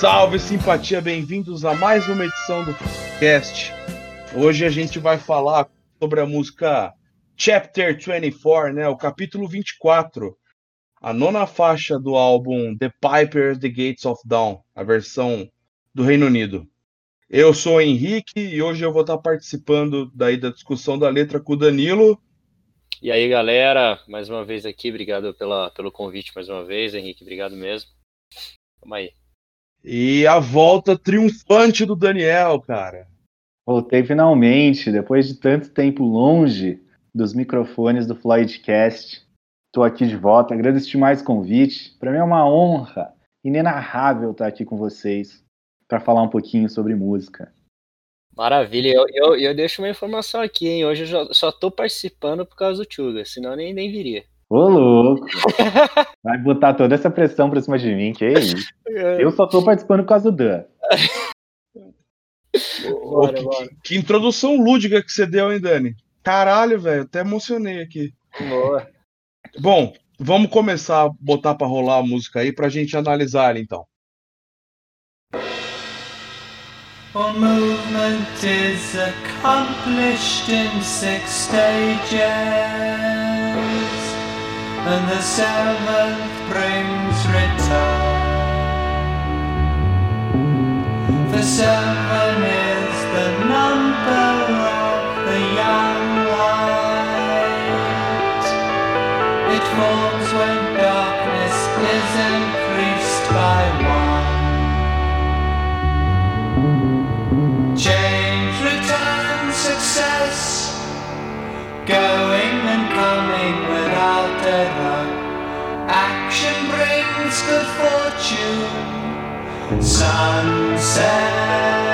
Salve simpatia, bem-vindos a mais uma edição do podcast. Hoje a gente vai falar sobre a música Chapter 24, né, o capítulo 24, a nona faixa do álbum The Piper The Gates of Dawn, a versão do Reino Unido. Eu sou o Henrique e hoje eu vou estar participando daí da discussão da letra com o Danilo. E aí, galera, mais uma vez aqui, obrigado pela, pelo convite mais uma vez, Henrique, obrigado mesmo. Vamos aí. E a volta triunfante do Daniel, cara. Voltei finalmente, depois de tanto tempo longe dos microfones do Floydcast. Estou aqui de volta, agradeço demais o convite. Para mim é uma honra inenarrável estar aqui com vocês para falar um pouquinho sobre música. Maravilha, eu, eu, eu, deixo uma informação aqui, hein? Hoje eu só estou participando por causa do Tchuga, senão nem, nem viria. Ô, louco! Vai botar toda essa pressão pra cima de mim, que é isso? É. Eu só tô participando por causa do Dan. Bora, que, bora. que, introdução lúdica que você deu, hein, Dani? Caralho, velho, até emocionei aqui. Boa. Bom, vamos começar a botar pra rolar a música aí pra gente analisar ela, então. Our movement is accomplished in six stages, and the seventh brings return. The seven good fortune, sunset.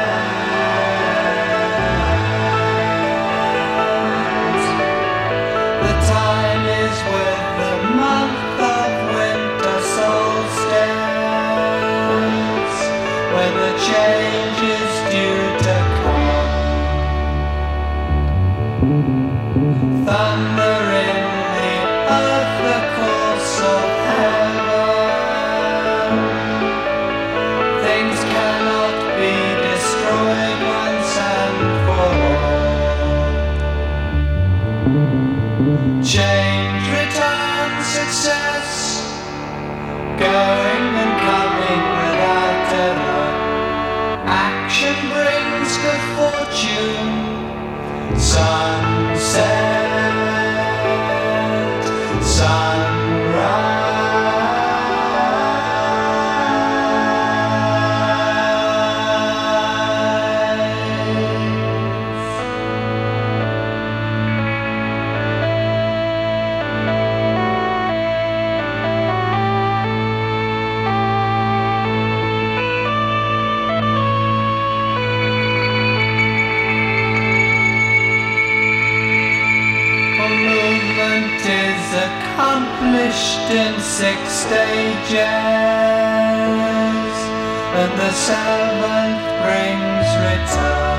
the seventh brings return.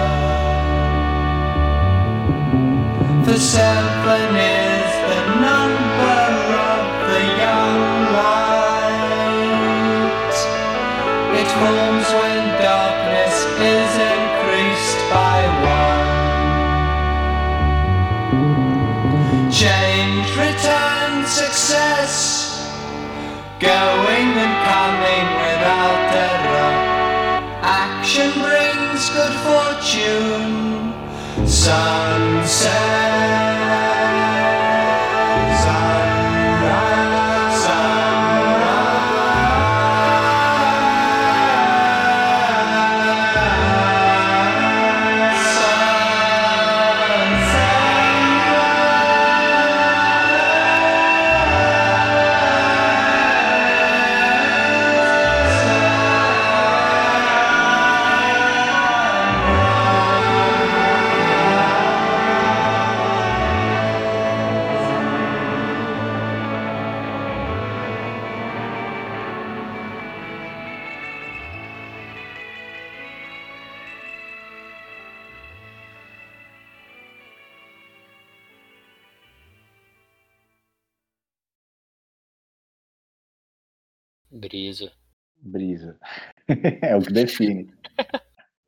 The seven is the number of the young light. It will Brisa. Brisa. é o que define.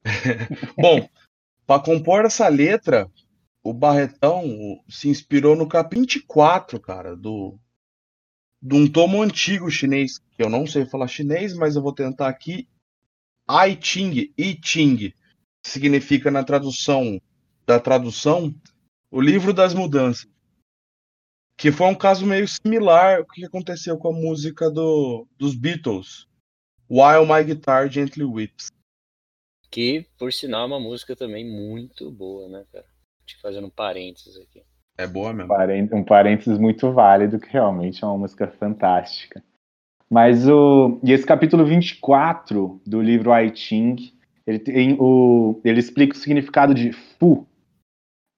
Bom, para compor essa letra, o Barretão se inspirou no capítulo 24, cara, do de um tomo antigo chinês, que eu não sei falar chinês, mas eu vou tentar aqui. I Ching, I Ching, significa na tradução da tradução o livro das mudanças. Que foi um caso meio similar ao que aconteceu com a música do, dos Beatles, While My Guitar Gently Weeps. Que, por sinal, é uma música também muito boa, né, cara? Te fazendo um parênteses aqui. É boa mesmo. Um parênteses muito válido, que realmente é uma música fantástica. Mas o. E esse capítulo 24 do livro I Ching, ele, tem o, ele explica o significado de Fu.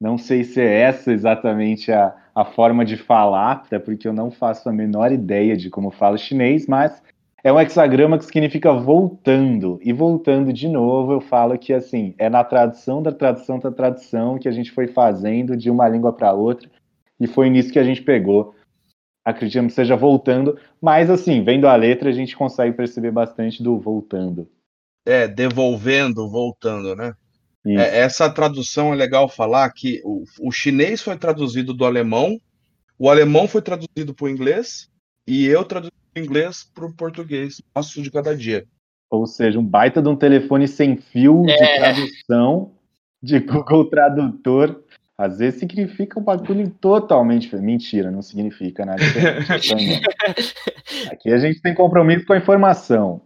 Não sei se é essa exatamente a, a forma de falar, até porque eu não faço a menor ideia de como fala chinês, mas é um hexagrama que significa voltando. E voltando de novo, eu falo que assim, é na tradução da tradução da tradução que a gente foi fazendo de uma língua para outra. E foi nisso que a gente pegou. Acreditamos que seja voltando, mas assim, vendo a letra, a gente consegue perceber bastante do voltando. É, devolvendo, voltando, né? É, essa tradução é legal falar que o, o chinês foi traduzido do alemão, o alemão foi traduzido para o inglês, e eu traduzi inglês para o português, passo de cada dia. Ou seja, um baita de um telefone sem fio é. de tradução, de Google Tradutor. Às vezes significa um bagulho totalmente. Mentira, não significa nada. Aqui a gente tem compromisso com a informação.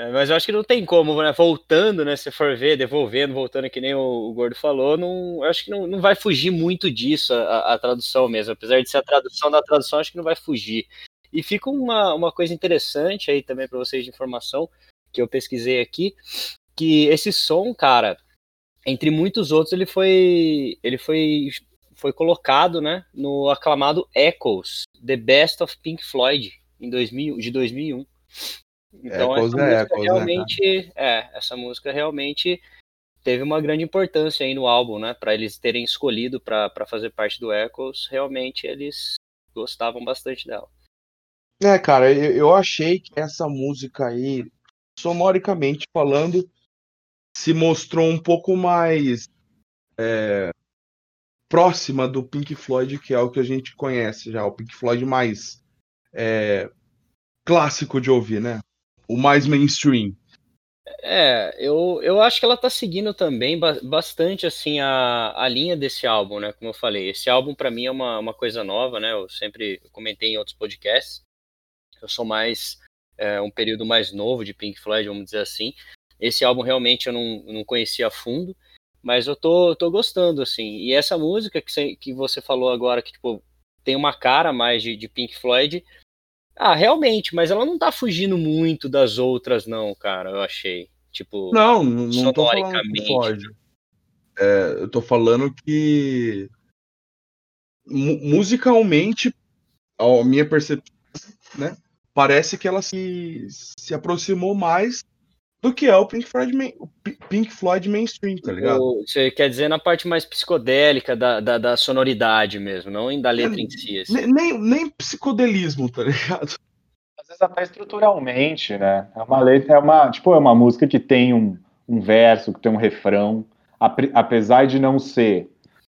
É, mas eu acho que não tem como, né? Voltando, né? Se for ver, devolvendo, voltando, que nem o, o Gordo falou, não, eu acho que não, não vai fugir muito disso a, a, tradução mesmo. Apesar de ser a tradução da tradução, acho que não vai fugir. E fica uma, uma coisa interessante aí também para vocês de informação, que eu pesquisei aqui, que esse som, cara, entre muitos outros, ele foi ele foi foi colocado, né, no aclamado Echoes, The Best of Pink Floyd em 2000, de 2001. Então Echoes essa é música Echoes, né, realmente, é, essa música realmente teve uma grande importância aí no álbum, né, para eles terem escolhido para fazer parte do Echoes, realmente eles gostavam bastante dela. É, cara, eu, eu achei que essa música aí, sonoricamente falando, se mostrou um pouco mais é, próxima do Pink Floyd, que é o que a gente conhece já, o Pink Floyd mais é, clássico de ouvir, né? O mais mainstream. É, eu, eu acho que ela tá seguindo também bastante assim a, a linha desse álbum, né? Como eu falei, esse álbum para mim é uma, uma coisa nova, né? Eu sempre comentei em outros podcasts. Eu sou mais é, um período mais novo de Pink Floyd, vamos dizer assim. Esse álbum realmente eu não, não conhecia a fundo, mas eu tô, tô gostando, assim. E essa música que você, que você falou agora, que tipo, tem uma cara mais de, de Pink Floyd. Ah, realmente, mas ela não tá fugindo muito das outras, não, cara, eu achei. Tipo, não, não tô falando. É, eu tô falando que musicalmente, a minha percepção, né? parece que ela se, se aproximou mais do que é o Pink Floyd, o Pink Floyd mainstream, tá ligado? Você quer dizer na parte mais psicodélica da, da, da sonoridade mesmo, não da letra é, em si. Assim. Nem, nem psicodelismo, tá ligado? Às vezes até estruturalmente, né? É uma letra, é uma, tipo, é uma música que tem um, um verso, que tem um refrão, apesar de não ser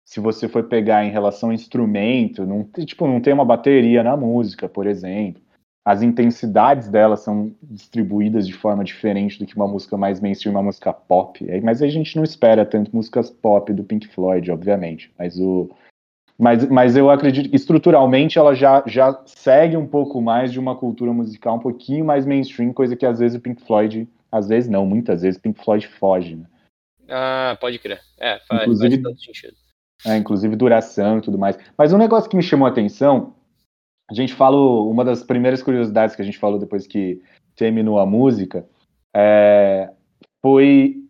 se você for pegar em relação ao instrumento, não, tipo, não tem uma bateria na música, por exemplo as intensidades dela são distribuídas de forma diferente do que uma música mais mainstream, uma música pop. Mas a gente não espera tanto músicas pop do Pink Floyd, obviamente. Mas o mas, mas eu acredito que estruturalmente ela já, já segue um pouco mais de uma cultura musical um pouquinho mais mainstream, coisa que às vezes o Pink Floyd, às vezes não, muitas vezes o Pink Floyd foge. Né? Ah, pode crer. É, faz, inclusive, faz todo sentido. É, inclusive duração e tudo mais. Mas um negócio que me chamou a atenção a gente falou, uma das primeiras curiosidades que a gente falou depois que terminou a música é, foi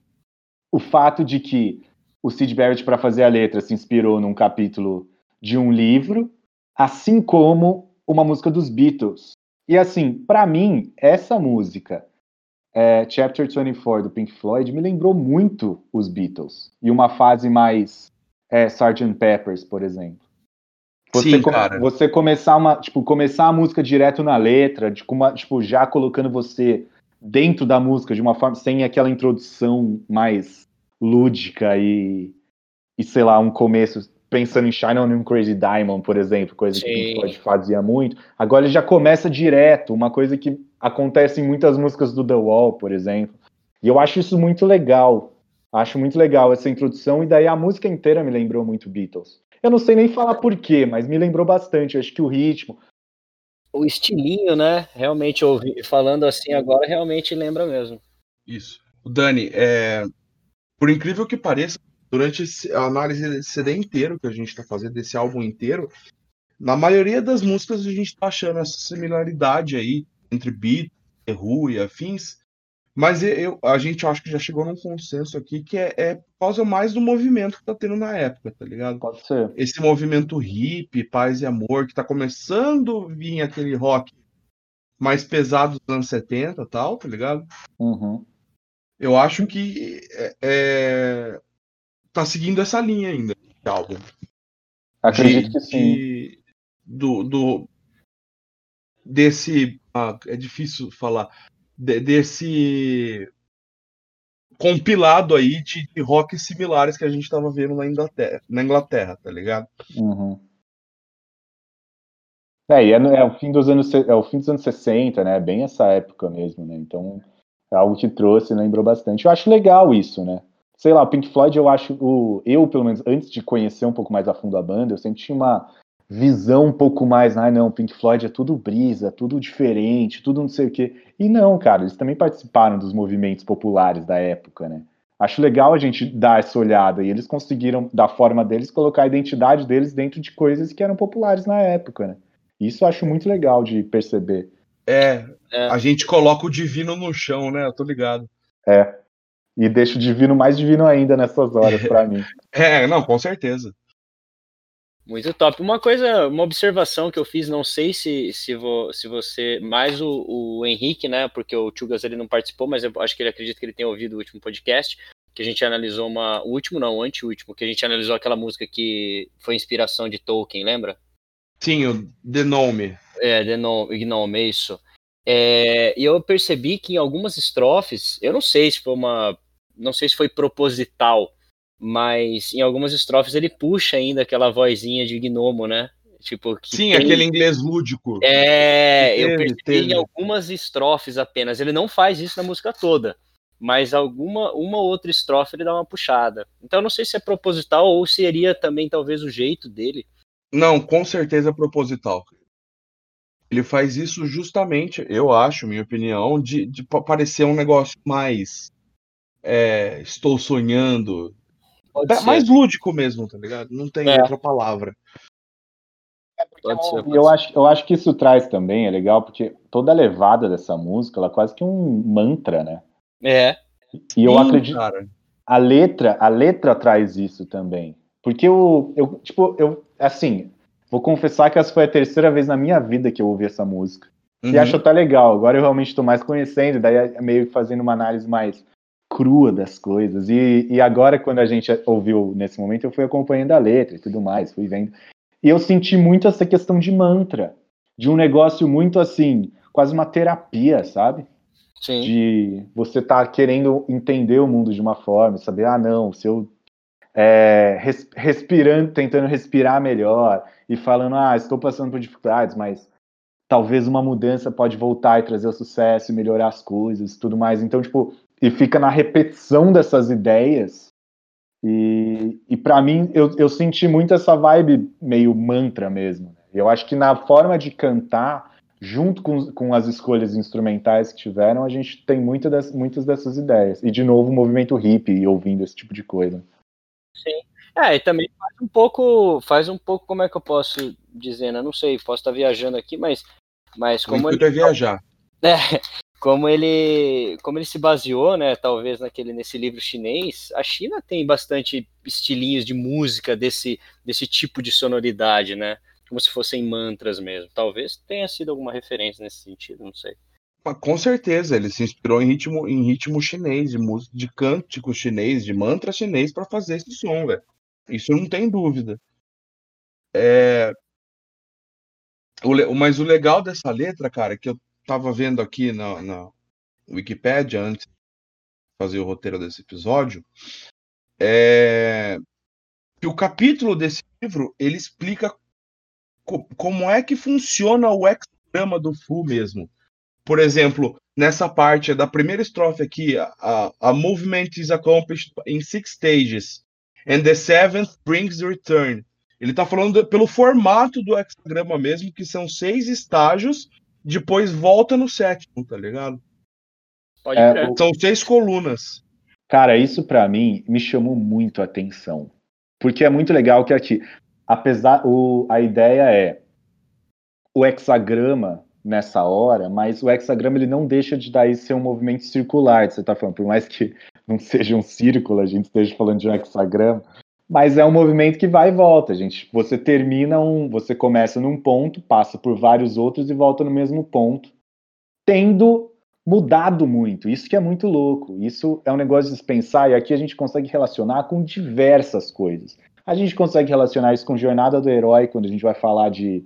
o fato de que o Sid Barrett, para fazer a letra, se inspirou num capítulo de um livro, assim como uma música dos Beatles. E assim, para mim, essa música, é, Chapter 24 do Pink Floyd, me lembrou muito os Beatles. E uma fase mais é, Sgt. Peppers, por exemplo. Você, Sim, você começar uma, tipo, começar a música direto na letra, de uma, tipo, já colocando você dentro da música, de uma forma, sem aquela introdução mais lúdica e, e sei lá, um começo pensando em Shine on Crazy Diamond, por exemplo, coisa Sim. que Pink Floyd fazia muito. Agora ele já começa direto, uma coisa que acontece em muitas músicas do The Wall, por exemplo. E eu acho isso muito legal. Acho muito legal essa introdução, e daí a música inteira me lembrou muito Beatles. Eu não sei nem falar porquê, mas me lembrou bastante. Eu acho que o ritmo. O estilinho, né? Realmente, ouvi, falando assim agora, realmente lembra mesmo. Isso. O Dani, é... por incrível que pareça, durante a análise desse CD inteiro que a gente está fazendo, desse álbum inteiro, na maioria das músicas a gente está achando essa similaridade aí entre Beat, The Who e afins, mas eu, a gente acho que já chegou num consenso aqui que é, é causa mais do movimento que tá tendo na época, tá ligado? Pode ser. Esse movimento hippie, paz e amor, que tá começando a vir aquele rock mais pesado dos anos 70 e tal, tá ligado? Uhum. Eu acho que é, é, tá seguindo essa linha ainda, esse álbum. Acredito de, que sim. De, do, do, desse. Ah, é difícil falar. De, desse compilado aí de, de rock similares que a gente estava vendo na Inglaterra, na Inglaterra, tá ligado? Uhum. É, e é, é, o fim dos anos é o fim dos anos 60, né? Bem essa época mesmo, né? Então é algo que trouxe, lembrou bastante. Eu acho legal isso, né? sei lá, o Pink Floyd, eu acho, o, eu, pelo menos, antes de conhecer um pouco mais a fundo a banda, eu sempre tinha uma visão um pouco mais, ah, não, Pink Floyd é tudo brisa, tudo diferente, tudo não sei o quê. E não, cara, eles também participaram dos movimentos populares da época, né? Acho legal a gente dar essa olhada e eles conseguiram, da forma deles, colocar a identidade deles dentro de coisas que eram populares na época, né? Isso eu acho muito legal de perceber. É, é, a gente coloca o divino no chão, né? Eu tô ligado. É, e deixa o divino mais divino ainda nessas horas para mim. É, não, com certeza. Muito top. Uma coisa, uma observação que eu fiz, não sei se, se, vo, se você, mais o, o Henrique, né, porque o Chugas ele não participou, mas eu acho que ele acredita que ele tenha ouvido o último podcast, que a gente analisou uma, o último não, o anteúltimo, que a gente analisou aquela música que foi inspiração de Tolkien, lembra? Sim, o The Gnome. É, The Gnome, Gnome isso. É, e eu percebi que em algumas estrofes, eu não sei se foi uma não sei se foi proposital, mas em algumas estrofes ele puxa ainda aquela vozinha de gnomo, né? Tipo, Sim, tem... aquele inglês lúdico. É, teve, eu percebi teve. em algumas estrofes apenas. Ele não faz isso na música toda, mas alguma uma outra estrofe ele dá uma puxada. Então eu não sei se é proposital ou seria também talvez o jeito dele. Não, com certeza é proposital. Ele faz isso justamente, eu acho, minha opinião, de, de parecer um negócio mais é, estou sonhando. É mais lúdico mesmo, tá ligado? Não tem é. outra palavra. É ser, eu, acho, eu acho que isso traz também, é legal, porque toda a levada dessa música, ela é quase que um mantra, né? É. E eu Sim, acredito. Cara. A letra, a letra traz isso também. Porque eu, eu, tipo, eu, assim, vou confessar que essa foi a terceira vez na minha vida que eu ouvi essa música. Uhum. E acho até legal. Agora eu realmente estou mais conhecendo, daí é meio fazendo uma análise mais crua das coisas. E, e agora, quando a gente ouviu nesse momento, eu fui acompanhando a letra e tudo mais, fui vendo. E eu senti muito essa questão de mantra, de um negócio muito assim, quase uma terapia, sabe? Sim. De você estar tá querendo entender o mundo de uma forma, saber, ah, não, se eu é, res, respirando, tentando respirar melhor e falando, ah, estou passando por dificuldades, mas talvez uma mudança pode voltar e trazer o sucesso e melhorar as coisas, tudo mais. Então, tipo, e fica na repetição dessas ideias. E, e para mim, eu, eu senti muito essa vibe meio mantra mesmo. Né? Eu acho que na forma de cantar, junto com, com as escolhas instrumentais que tiveram, a gente tem muita das, muitas dessas ideias. E, de novo, o movimento hippie ouvindo esse tipo de coisa. Sim. É, e também faz um pouco, faz um pouco, como é que eu posso dizer, né? Não sei, posso estar viajando aqui, mas, mas como... Ele... É viajar. É, como ele, como ele se baseou, né, talvez naquele nesse livro chinês, a China tem bastante estilinhos de música desse desse tipo de sonoridade, né? Como se fossem mantras mesmo. Talvez tenha sido alguma referência nesse sentido, não sei. Com certeza, ele se inspirou em ritmo, em ritmo chinês, de música, de cântico chinês, de mantra chinês para fazer esse som, velho. Isso não tem dúvida. É... O, mas o legal dessa letra, cara, que eu tava vendo aqui na, na, Wikipedia antes de fazer o roteiro desse episódio, é que o capítulo desse livro ele explica co como é que funciona o hexagrama do Fu mesmo. Por exemplo, nessa parte da primeira estrofe aqui, a, a movement is accomplished in six stages, and the seventh brings the return. Ele está falando pelo formato do hexagrama mesmo, que são seis estágios, depois volta no sétimo, tá ligado? Pode é, São seis colunas. Cara, isso para mim me chamou muito a atenção. Porque é muito legal que aqui, apesar o, a ideia é o hexagrama nessa hora, mas o hexagrama ele não deixa de daí ser um movimento circular, você está falando, por mais que não seja um círculo, a gente esteja falando de um hexagrama, mas é um movimento que vai e volta, gente. Você termina um, você começa num ponto, passa por vários outros e volta no mesmo ponto, tendo mudado muito. Isso que é muito louco. Isso é um negócio de pensar e aqui a gente consegue relacionar com diversas coisas. A gente consegue relacionar isso com Jornada do Herói, quando a gente vai falar de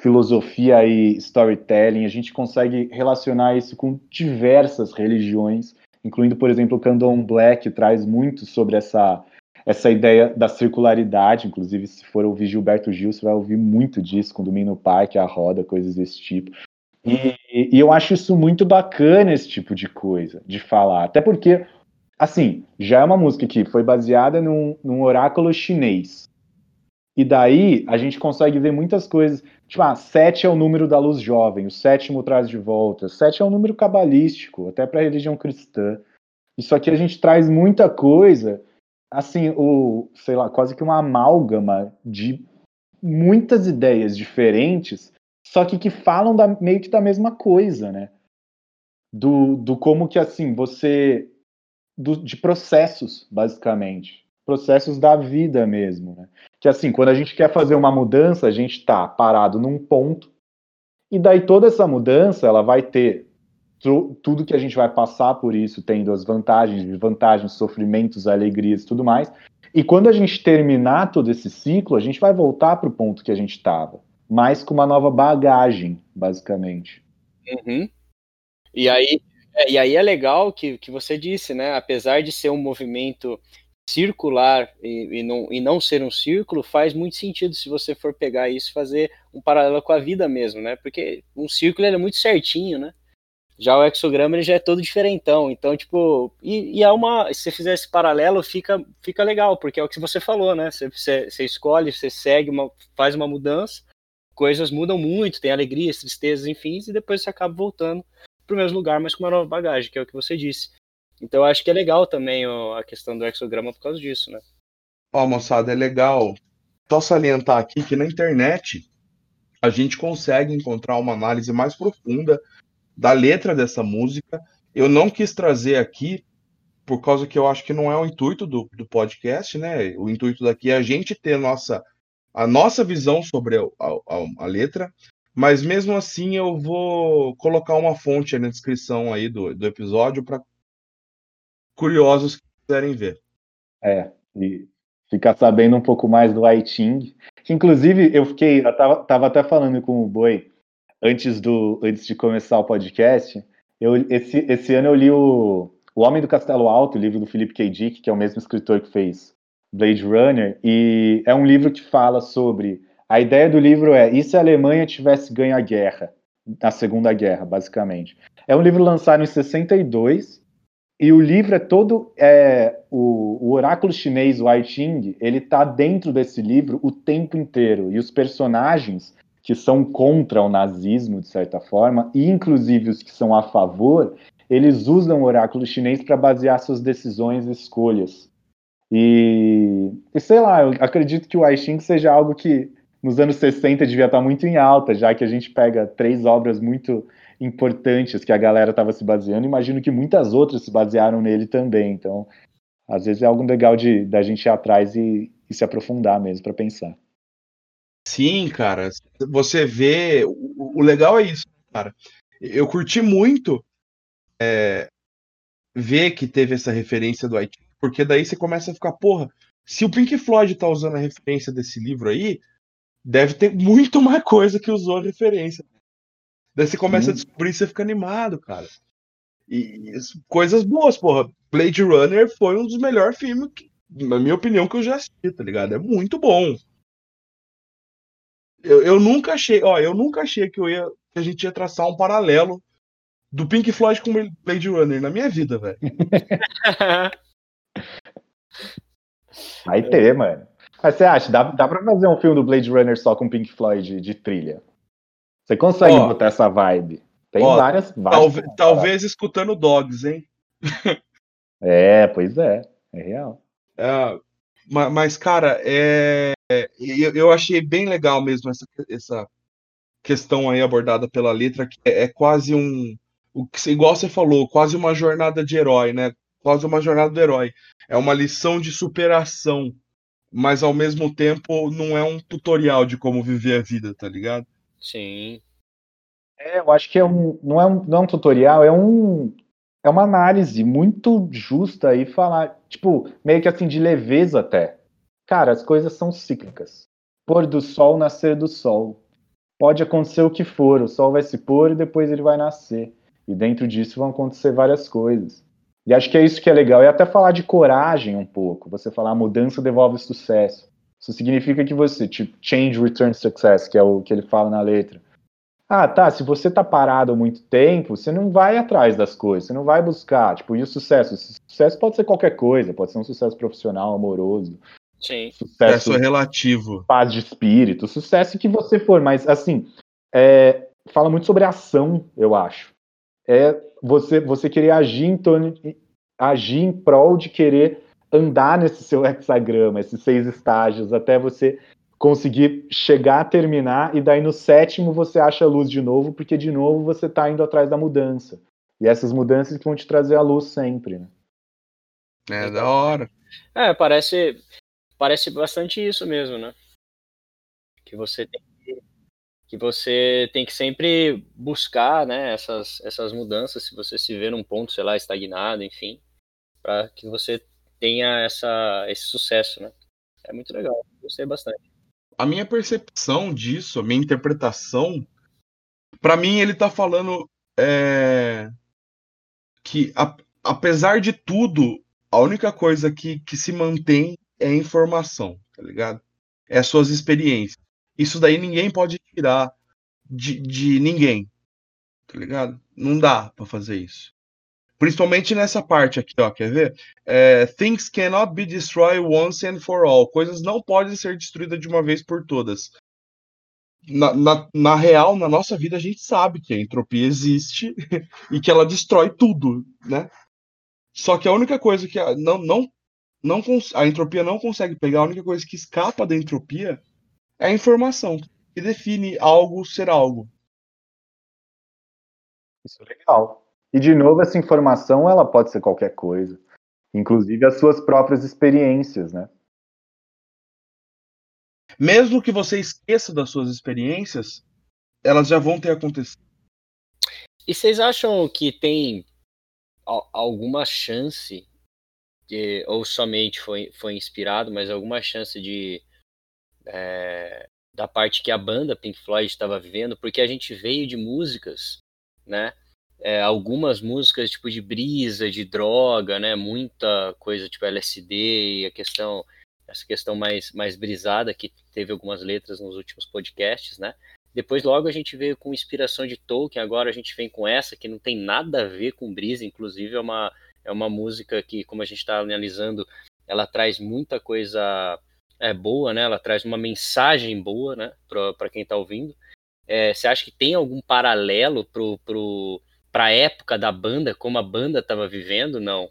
filosofia e storytelling, a gente consegue relacionar isso com diversas religiões, incluindo, por exemplo, o Candon Black, que traz muito sobre essa, essa ideia da circularidade, inclusive se for ouvir Gilberto Gil, você vai ouvir muito disso com Domingo Parque, a roda, coisas desse tipo. E, e, eu acho isso muito bacana, esse tipo de coisa, de falar. Até porque, assim, já é uma música que foi baseada num, num oráculo chinês. E daí a gente consegue ver muitas coisas. Tipo, ah, sete é o número da luz jovem, o sétimo traz de volta. Sete é um número cabalístico, até para a religião cristã. Isso aqui a gente traz muita coisa, assim, o, sei lá, quase que uma amálgama de muitas ideias diferentes, só que que falam da, meio que da mesma coisa, né? Do, do como que, assim, você. Do, de processos, basicamente. Processos da vida mesmo, né? que assim, quando a gente quer fazer uma mudança, a gente está parado num ponto, e daí toda essa mudança, ela vai ter tudo que a gente vai passar por isso, tendo as vantagens, desvantagens, sofrimentos, alegrias e tudo mais. E quando a gente terminar todo esse ciclo, a gente vai voltar para o ponto que a gente estava, mas com uma nova bagagem, basicamente. Uhum. E aí, é, e aí é legal que, que você disse, né? Apesar de ser um movimento circular e, e, não, e não ser um círculo faz muito sentido se você for pegar isso e fazer um paralelo com a vida mesmo, né? Porque um círculo é muito certinho, né? Já o exograma ele já é todo diferentão. Então, tipo, e, e é uma. Se você fizer esse paralelo, fica, fica legal, porque é o que você falou, né? Você, você, você escolhe, você segue, uma, faz uma mudança, coisas mudam muito, tem alegrias, tristezas, enfim, e depois você acaba voltando para o mesmo lugar, mas com uma nova bagagem, que é o que você disse. Então eu acho que é legal também ó, a questão do exograma por causa disso, né? Ó, moçada, é legal só salientar aqui que na internet a gente consegue encontrar uma análise mais profunda da letra dessa música. Eu não quis trazer aqui por causa que eu acho que não é o intuito do, do podcast, né? O intuito daqui é a gente ter a nossa, a nossa visão sobre a, a, a letra, mas mesmo assim eu vou colocar uma fonte na descrição aí do, do episódio para curiosos que quiserem ver. É, e ficar sabendo um pouco mais do Aiting, inclusive eu fiquei, eu tava, tava até falando com o Boi antes do antes de começar o podcast, eu esse, esse ano eu li o O Homem do Castelo Alto, o livro do Philip K. Dick, que é o mesmo escritor que fez Blade Runner, e é um livro que fala sobre a ideia do livro é e se a Alemanha tivesse ganho a guerra, a Segunda Guerra, basicamente. É um livro lançado em 62 e o livro é todo. É, o, o, oráculo chinês, o I Ching, ele tá dentro desse livro o tempo inteiro. E os personagens que são contra o nazismo, de certa forma, e inclusive os que são a favor, eles usam o oráculo chinês para basear suas decisões e escolhas. E, e, sei lá, eu acredito que o I Ching seja algo que nos anos 60 devia estar tá muito em alta, já que a gente pega três obras muito importantes que a galera estava se baseando. Imagino que muitas outras se basearam nele também. Então, às vezes é algo legal de da gente ir atrás e, e se aprofundar mesmo para pensar. Sim, cara. Você vê. O, o, legal é isso, cara. Eu curti muito é, ver que teve essa referência do Haiti, porque daí você começa a ficar, porra, se o Pink Floyd tá usando a referência desse livro aí, deve ter muito mais coisa que usou a referência. Daí você começa Sim. a descobrir e você fica animado, cara. E, coisas boas, porra. Blade Runner foi um dos melhores filmes, que, na minha opinião, que eu já assisti, tá ligado? É muito bom. Eu, eu nunca achei, ó, eu nunca achei que, eu ia, que a gente ia traçar um paralelo do Pink Floyd com Blade Runner na minha vida, velho. Vai ter, mano. Mas você acha, dá, dá pra fazer um filme do Blade Runner só com Pink Floyd de, de trilha? Você consegue ó, botar essa vibe? Tem ó, várias, várias. Talvez, talvez escutando Dogs, hein? é, pois é. É real. É, mas, cara, é, eu, eu achei bem legal mesmo essa, essa questão aí abordada pela letra, que é, é quase um. O que, igual você falou, quase uma jornada de herói, né? Quase uma jornada do herói. É uma lição de superação, mas ao mesmo tempo não é um tutorial de como viver a vida, tá ligado? Sim. É, eu acho que é um, não, é um, não é um tutorial, é um. É uma análise muito justa e falar, tipo, meio que assim, de leveza até. Cara, as coisas são cíclicas. Pôr do sol, nascer do sol. Pode acontecer o que for, o sol vai se pôr e depois ele vai nascer. E dentro disso vão acontecer várias coisas. E acho que é isso que é legal. E até falar de coragem um pouco. Você falar a mudança devolve sucesso. Isso significa que você, tipo, change return success, que é o que ele fala na letra. Ah, tá, se você tá parado há muito tempo, você não vai atrás das coisas, você não vai buscar, tipo, e o sucesso? O sucesso pode ser qualquer coisa, pode ser um sucesso profissional, amoroso. Sim. Sucesso, sucesso relativo. Paz de espírito, sucesso que você for, mas assim, é, fala muito sobre ação, eu acho. É você, você querer agir em torno, agir em prol de querer andar nesse seu hexagrama, esses seis estágios, até você conseguir chegar a terminar, e daí no sétimo você acha a luz de novo, porque de novo você está indo atrás da mudança. E essas mudanças que vão te trazer a luz sempre, né? É da hora. É, parece, parece bastante isso mesmo, né? Que você tem que, que você tem que sempre buscar, né, essas, essas mudanças, se você se vê num ponto, sei lá, estagnado, enfim, para que você tenha essa, esse sucesso, né? É muito legal, gostei bastante a minha percepção disso, a minha interpretação, para mim ele tá falando é, que a, apesar de tudo, a única coisa que, que se mantém é a informação, tá ligado? É as suas experiências. Isso daí ninguém pode tirar de, de ninguém, tá ligado? Não dá para fazer isso. Principalmente nessa parte aqui, ó, quer ver? É, Things cannot be destroyed once and for all. Coisas não podem ser destruídas de uma vez por todas. Na, na, na, real, na nossa vida, a gente sabe que a entropia existe e que ela destrói tudo, né? Só que a única coisa que a, não, não, não a entropia não consegue pegar, a única coisa que escapa da entropia é a informação, que define algo ser algo. Isso é legal. E de novo, essa informação ela pode ser qualquer coisa, inclusive as suas próprias experiências, né? Mesmo que você esqueça das suas experiências, elas já vão ter acontecido. E vocês acham que tem alguma chance, de, ou somente foi, foi inspirado, mas alguma chance de é, da parte que a banda Pink Floyd estava vivendo, porque a gente veio de músicas, né? É, algumas músicas tipo de brisa, de droga, né? Muita coisa tipo LSD e a questão essa questão mais mais brisada que teve algumas letras nos últimos podcasts, né? Depois logo a gente veio com inspiração de Tolkien, agora a gente vem com essa que não tem nada a ver com brisa, inclusive é uma é uma música que como a gente está analisando, ela traz muita coisa é boa, né? Ela traz uma mensagem boa, né? Para quem está ouvindo. É, você acha que tem algum paralelo pro, pro para a época da banda, como a banda estava vivendo, não.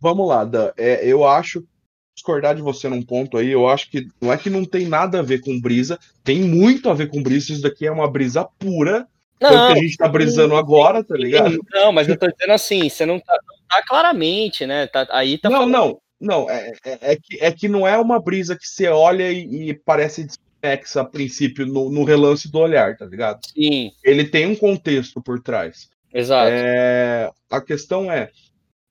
Vamos lá, Dan. É, eu acho discordar de você num ponto aí, eu acho que não é que não tem nada a ver com brisa, tem muito a ver com brisa, isso daqui é uma brisa pura, não, tanto que a gente tá brisando agora, tá ligado? Não, mas eu tô dizendo assim, você não tá, não tá claramente, né? Tá, aí tá Não, falando... não, não, é, é, é, que, é que não é uma brisa que você olha e, e parece desconexa a princípio no, no relance do olhar, tá ligado? Sim. Ele tem um contexto por trás. Exato. É, a questão é,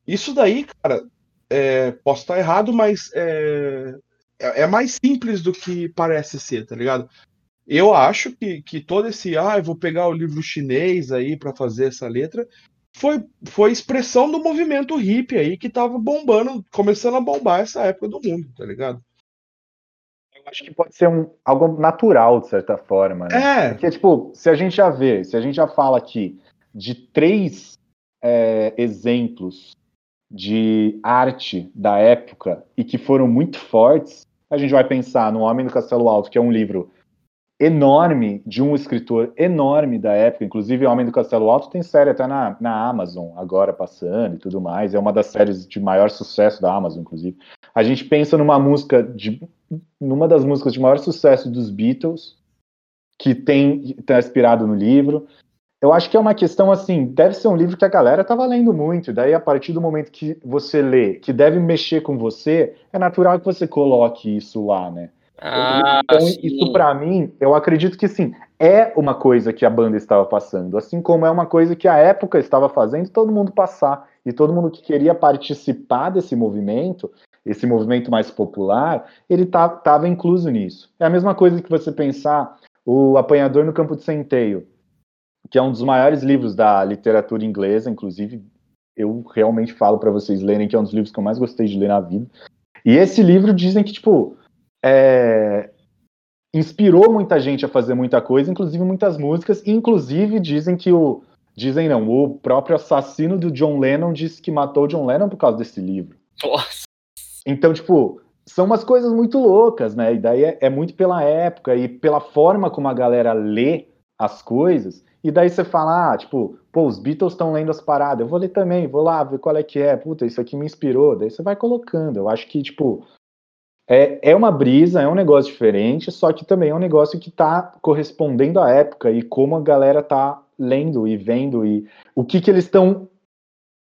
isso daí, cara, é, posso estar errado, mas é, é, é, mais simples do que parece ser, tá ligado? Eu acho que, que todo esse, ah, eu vou pegar o livro chinês aí para fazer essa letra, foi, foi expressão do movimento hippie aí que tava bombando, começando a bombar essa época do mundo, tá ligado? Eu acho que pode ser um, algo natural, de certa forma, né? É. Porque, tipo, se a gente já vê, se a gente já fala aqui de três é, exemplos de arte da época e que foram muito fortes, a gente vai pensar no Homem do Castelo Alto, que é um livro enorme de um escritor enorme da época, inclusive Homem do Castelo Alto tem série até na, na Amazon agora passando e tudo mais, é uma das séries de maior sucesso da Amazon, inclusive. A gente pensa numa música de numa das músicas de maior sucesso dos Beatles, que tem está inspirado no livro. Eu acho que é uma questão assim, deve ser um livro que a galera estava lendo muito, daí a partir do momento que você lê, que deve mexer com você, é natural que você coloque isso lá, né? Ah, então, sim. isso para mim, eu acredito que sim, é uma coisa que a banda estava passando, assim como é uma coisa que a época estava fazendo todo mundo passar. E todo mundo que queria participar desse movimento, esse movimento mais popular, ele estava incluso nisso. É a mesma coisa que você pensar o Apanhador no Campo de Centeio, que é um dos maiores livros da literatura inglesa, inclusive eu realmente falo para vocês lerem que é um dos livros que eu mais gostei de ler na vida. E esse livro dizem que tipo é, inspirou muita gente a fazer muita coisa, inclusive muitas músicas, e inclusive dizem que o dizem não, o próprio assassino do John Lennon disse que matou o John Lennon por causa desse livro. Nossa. Então, tipo, são umas coisas muito loucas, né? E daí é, é muito pela época e pela forma como a galera lê as coisas. E daí você fala, ah, tipo, pô, os Beatles estão lendo as paradas, eu vou ler também, vou lá ver qual é que é, puta, isso aqui me inspirou. Daí você vai colocando. Eu acho que, tipo, é, é uma brisa, é um negócio diferente, só que também é um negócio que tá correspondendo à época e como a galera tá lendo e vendo e o que que eles estão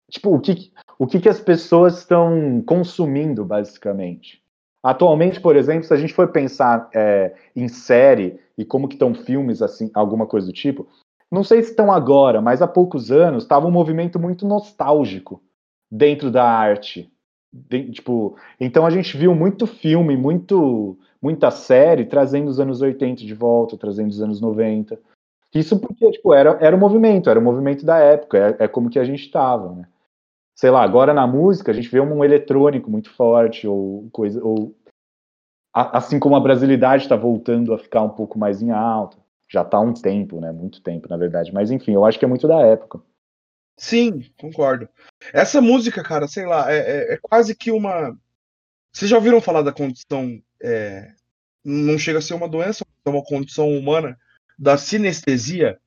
tipo o que o que que as pessoas estão consumindo basicamente atualmente por exemplo se a gente for pensar é, em série e como que estão filmes assim alguma coisa do tipo não sei se estão agora mas há poucos anos estava um movimento muito nostálgico dentro da arte de, tipo então a gente viu muito filme muito muita série trazendo os anos 80 de volta trazendo os anos 90 isso porque, tipo, era, era o movimento, era o movimento da época, é, é como que a gente estava, né? Sei lá, agora na música a gente vê um eletrônico muito forte, ou coisa, ou a, assim como a brasilidade está voltando a ficar um pouco mais em alta. Já está há um tempo, né? Muito tempo, na verdade. Mas enfim, eu acho que é muito da época. Sim, concordo. Essa música, cara, sei lá, é, é, é quase que uma. Vocês já ouviram falar da condição. É... Não chega a ser uma doença, é uma condição humana da sinestesia,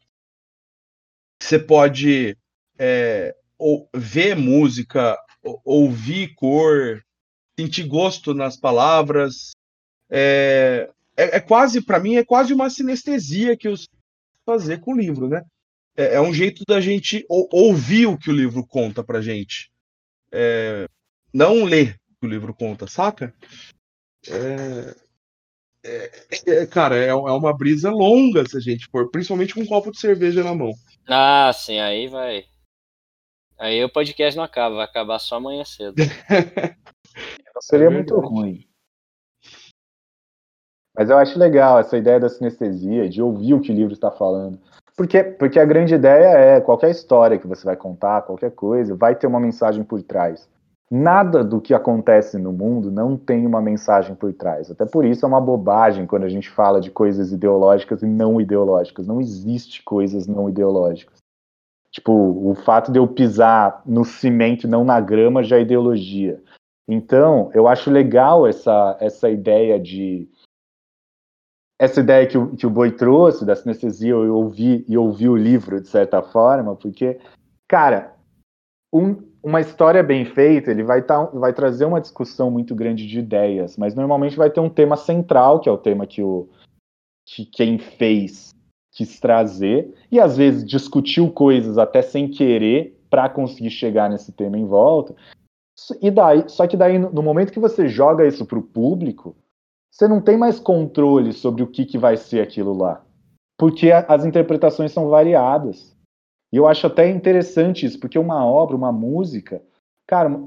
você pode é, ou, ver música, ou, ouvir cor, sentir gosto nas palavras. É, é, é quase, para mim, é quase uma sinestesia que os fazer com o livro, né? É, é um jeito da gente ou, ouvir o que o livro conta pra gente. É, não ler o que o livro conta, saca? É, é, é, cara, é, é, uma brisa longa se a gente for, principalmente com um copo de cerveja na mão. Ah, sim, aí vai. Aí o podcast não acaba, vai acabar só amanhã cedo. Seria muito ruim. Mas eu acho legal essa ideia da sinestesia, de ouvir o que o livro está falando. Porque, porque a grande ideia é qualquer história que você vai contar, qualquer coisa, vai ter uma mensagem por trás. Nada do que acontece no mundo não tem uma mensagem por trás. Até por isso é uma bobagem quando a gente fala de coisas ideológicas e não ideológicas. Não existe coisas não ideológicas. Tipo, o fato de eu pisar no cimento e não na grama já é ideologia. Então, eu acho legal essa, essa ideia de. Essa ideia que o, que o Boi trouxe, da sinestesia, eu ouvi e ouvi o livro, de certa forma, porque, cara, um, uma história bem feita, ele vai, tá, vai trazer uma discussão muito grande de ideias, mas normalmente vai ter um tema central, que é o tema que, o, que quem fez quis trazer, e às vezes discutiu coisas até sem querer para conseguir chegar nesse tema em volta. E daí, só que daí, no momento que você joga isso para o público, você não tem mais controle sobre o que, que vai ser aquilo lá. Porque a, as interpretações são variadas. E eu acho até interessante isso, porque uma obra, uma música, cara,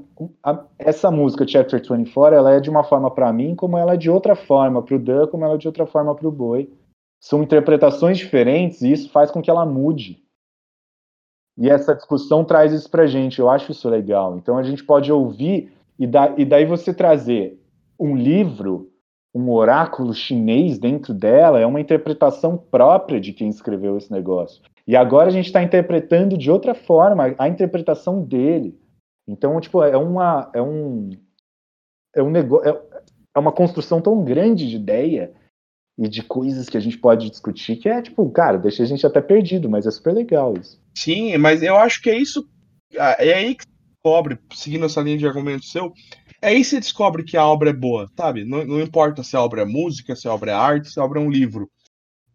a, essa música Chapter 24, ela é de uma forma para mim, como ela é de outra forma para o Dan, como ela é de outra forma para o Boi. São interpretações diferentes e isso faz com que ela mude. E essa discussão traz isso pra gente, eu acho isso legal. Então a gente pode ouvir e, da, e daí você trazer um livro, um oráculo chinês dentro dela, é uma interpretação própria de quem escreveu esse negócio. E agora a gente está interpretando de outra forma a interpretação dele. Então, tipo, é uma é um é um negócio é, é uma construção tão grande de ideia e de coisas que a gente pode discutir que é tipo, cara, deixa a gente até perdido, mas é super legal isso. Sim, mas eu acho que é isso. Ah, é aí que descobre, seguindo essa linha de argumento seu, aí que você descobre que a obra é boa, sabe? Não, não importa se a obra é música, se a obra é arte, se a obra é um livro.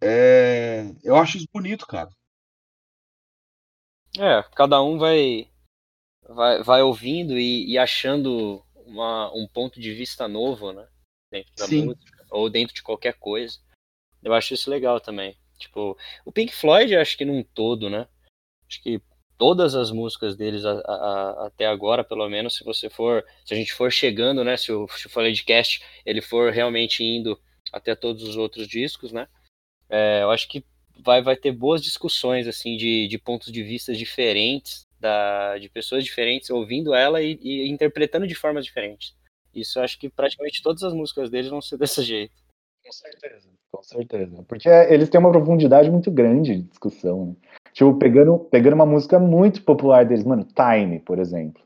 É... Eu acho isso bonito, cara. É, cada um vai vai, vai ouvindo e, e achando uma, um ponto de vista novo, né? Dentro da Sim. música, ou dentro de qualquer coisa. Eu acho isso legal também. Tipo, o Pink Floyd, acho que num todo, né? Acho que todas as músicas deles a, a, até agora, pelo menos, se você for, se a gente for chegando, né? Se o, se o Floydcast ele for realmente indo até todos os outros discos, né? É, eu acho que vai, vai ter boas discussões, assim, de, de pontos de vista diferentes da, de pessoas diferentes ouvindo ela e, e, interpretando de formas diferentes. Isso eu acho que praticamente todas as músicas deles vão ser desse jeito. Com certeza, com certeza. Porque eles têm uma profundidade muito grande de discussão. Né? Tipo, pegando, pegando uma música muito popular deles, mano, Time, por exemplo.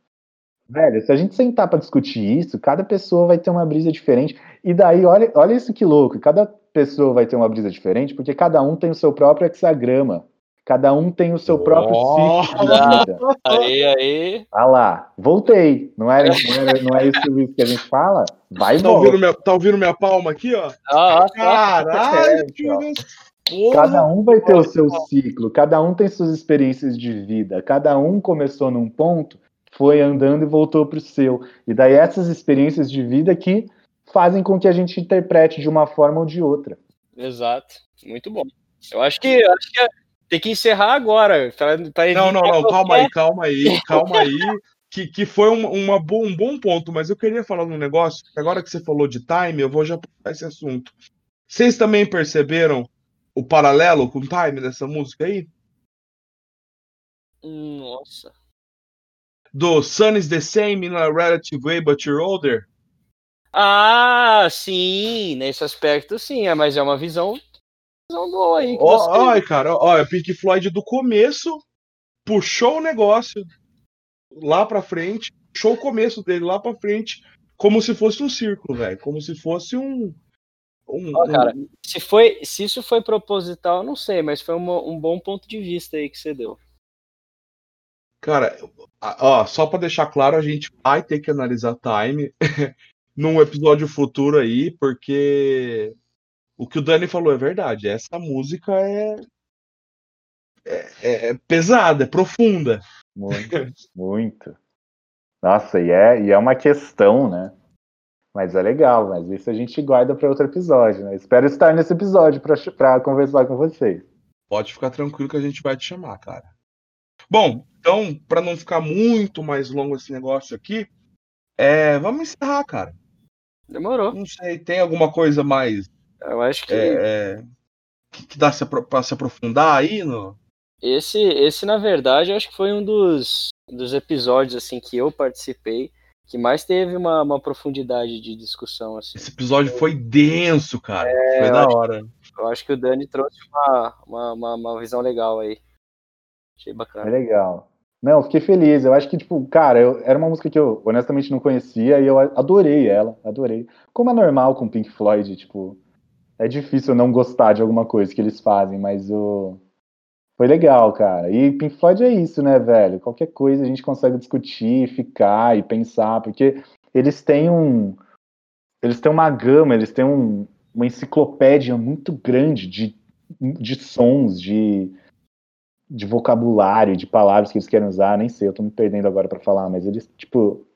Velho, se a gente sentar para discutir isso, cada pessoa vai ter uma brisa diferente. E daí, olha, olha isso que louco. Cada pessoa vai ter uma brisa diferente, porque cada um tem o seu próprio hexagrama Cada um tem o seu próprio oh, ciclo de vida. Aí, aí. Ah lá, voltei. Não é, não é, não é isso que a gente fala? Vai tá ouvindo, minha, tá ouvindo minha palma aqui, ó? Ah, Caralho, é, Cada um vai ter o seu ciclo, cada um tem suas experiências de vida, cada um começou num ponto, foi andando e voltou para o seu. E daí essas experiências de vida que fazem com que a gente interprete de uma forma ou de outra. Exato, muito bom. Eu acho que, acho que tem que encerrar agora. Pra, pra não, não, não, calma aí, calma aí, calma aí. Que, que foi uma, uma um bom ponto, mas eu queria falar de um negócio. Agora que você falou de time, eu vou já puxar esse assunto. Vocês também perceberam o paralelo com o time dessa música aí? Nossa. Do Sun is the same in a relative way, but you're older? Ah, sim, nesse aspecto sim, mas é uma visão visão boa aí. Ó. Ai, cara, olha, Pink Floyd do começo puxou o negócio lá pra frente, puxou o começo dele lá pra frente, como se fosse um círculo, velho. Como se fosse um. um, oh, cara, um... se, foi, se isso foi proposital, eu não sei, mas foi uma, um bom ponto de vista aí que você deu. Cara, ó, só para deixar claro, a gente vai ter que analisar Time num episódio futuro aí, porque o que o Dani falou é verdade. Essa música é, é, é, é pesada, é profunda. Muito, muito. Nossa, e é, e é uma questão, né? Mas é legal, mas isso a gente guarda para outro episódio, né? Espero estar nesse episódio para conversar com vocês. Pode ficar tranquilo que a gente vai te chamar, cara. Bom, então, para não ficar muito mais longo esse negócio aqui, é, vamos encerrar, cara. Demorou. Não sei, tem alguma coisa mais eu acho que. É, é que dá para se aprofundar aí no. Esse, esse, na verdade, eu acho que foi um dos, dos episódios assim que eu participei que mais teve uma, uma profundidade de discussão. Assim. Esse episódio foi denso, cara. É, foi da hora. eu acho que o Dani trouxe uma, uma, uma, uma visão legal aí. Achei bacana. É legal. Não, fiquei feliz. Eu acho que, tipo, cara, eu, era uma música que eu honestamente não conhecia e eu adorei ela, adorei. Como é normal com Pink Floyd, tipo, é difícil não gostar de alguma coisa que eles fazem, mas o. Foi legal, cara. E Pink Floyd é isso, né, velho? Qualquer coisa a gente consegue discutir, ficar e pensar, porque eles têm um. Eles têm uma gama, eles têm um, uma enciclopédia muito grande de, de sons, de, de vocabulário, de palavras que eles querem usar. Nem sei, eu tô me perdendo agora para falar, mas eles, tipo,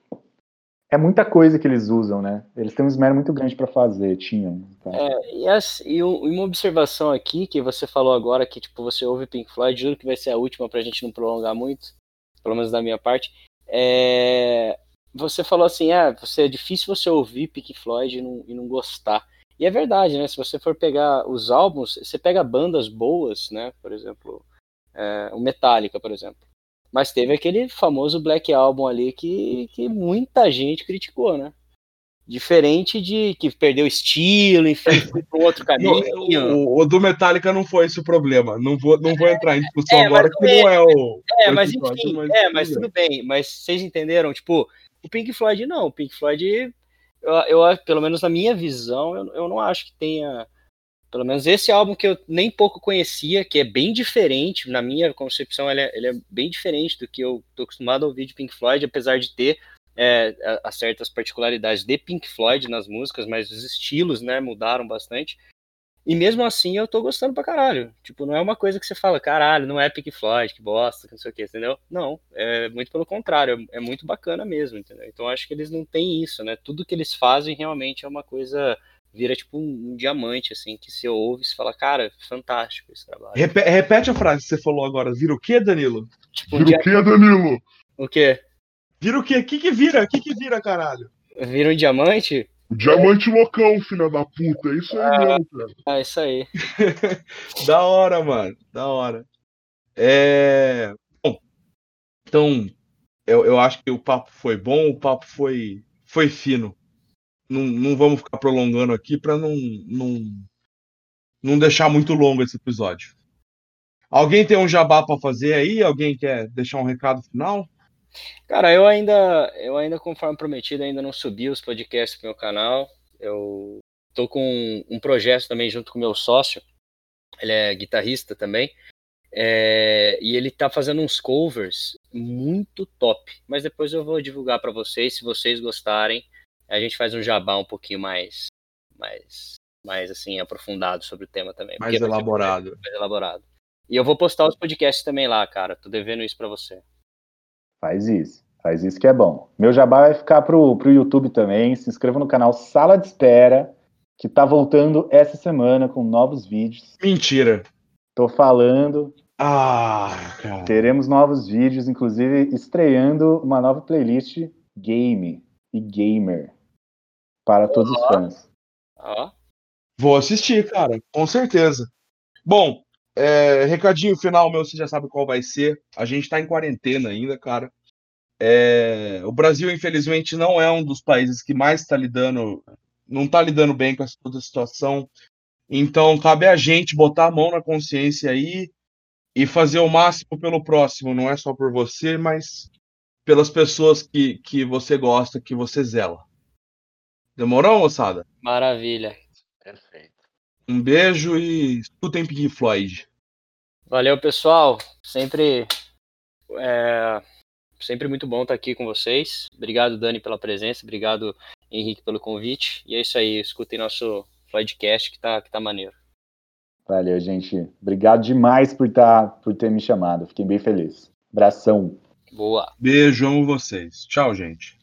é muita coisa que eles usam, né? Eles têm um esmero muito grande para fazer, tinham. Tá? É, e, e, uma observação aqui que você falou agora, que tipo, você ouve Pink Floyd, juro que vai ser a última pra gente não prolongar muito, pelo menos da minha parte. É, você falou assim, ah, você, é difícil você ouvir Pink Floyd e não, e não gostar. E é verdade, né? Se você for pegar os álbuns, você pega bandas boas, né? Por exemplo, é, o Metallica, por exemplo. Mas teve aquele famoso Black Album ali que, que muita gente criticou, né? Diferente de que perdeu estilo, enfim, foi para outro caminho. o, o, do Metallica não foi esse o problema. Não vou, não vou entrar em discussão é, agora, que não é o. É, o mas enfim, mas, é, mas tudo bem. Mas vocês entenderam? Tipo, o Pink Floyd não. O Pink Floyd, eu, eu pelo menos na minha visão, eu, eu não acho que tenha. Pelo menos esse álbum que eu nem pouco conhecia, que é bem diferente, na minha concepção, ele é, ele é bem diferente do que eu tô acostumado a ouvir de Pink Floyd, apesar de ter é, a, a, certas particularidades de Pink Floyd nas músicas, mas os estilos, né, mudaram bastante. E mesmo assim eu tô gostando pra caralho. Tipo, não é uma coisa que você fala, caralho, não é Pink Floyd, que bosta, que não sei o que, entendeu? Não, é muito pelo contrário, é, é muito bacana mesmo, entendeu? Então acho que eles não têm isso, né? Tudo que eles fazem realmente é uma coisa vira tipo um, um, diamante, assim, que você ouve e fala, cara, fantástico esse trabalho. Repete, repete a frase que você falou agora, vira o que, Danilo? Tipo, vira um o que, Danilo? O quê? Vira o quê? O que que vira? O que que vira, caralho? Vira um diamante? Diamante loucão, filha da puta. É isso aí ah, mesmo, cara. É isso aí. da hora, mano. Da hora. É... Bom, então, eu, eu acho que o papo foi bom, o papo foi, foi fino. Não, não vamos ficar prolongando aqui para não, não, não deixar muito longo esse episódio. Alguém tem um jabá para fazer aí? Alguém quer deixar um recado final? Cara, eu ainda, eu ainda, conforme prometido, ainda não subi os podcasts pro meu canal. Eu tô com um, projeto também junto com meu sócio. Ele é guitarrista também. É, e ele tá fazendo uns covers muito top. Mas depois eu vou divulgar para vocês, se vocês gostarem. A gente faz um jabá um pouquinho mais, mais, mais assim aprofundado sobre o tema também. Mais elaborado. Mais, mais elaborado. E eu vou postar os podcasts também lá, cara. Tô devendo isso para você. Faz isso. Faz isso que é bom. Meu jabá vai ficar pro, pro YouTube também. Se inscreva no canal Sala de Espera, que tá voltando essa semana com novos vídeos. Mentira. Tô falando. Ah, cara. Teremos novos vídeos, inclusive estreando uma nova playlist game e gamer para todos os fãs. Vou assistir, cara, com certeza. Bom, é, recadinho final meu, você já sabe qual vai ser. A gente tá em quarentena ainda, cara. É, o Brasil, infelizmente, não é um dos países que mais está lidando, não está lidando bem com essa toda a situação. Então, cabe a gente botar a mão na consciência aí e fazer o máximo pelo próximo, não é só por você, mas pelas pessoas que, que você gosta, que você zela. Demorou, moçada? Maravilha. Perfeito. Um beijo e escutem Pink Floyd. Valeu, pessoal. Sempre, é, sempre muito bom estar aqui com vocês. Obrigado, Dani, pela presença. Obrigado, Henrique, pelo convite. E é isso aí. Escutem nosso Floydcast que tá, que tá maneiro. Valeu, gente. Obrigado demais por, tá, por ter me chamado. Fiquei bem feliz. Abração. Boa. Beijo, amo vocês. Tchau, gente.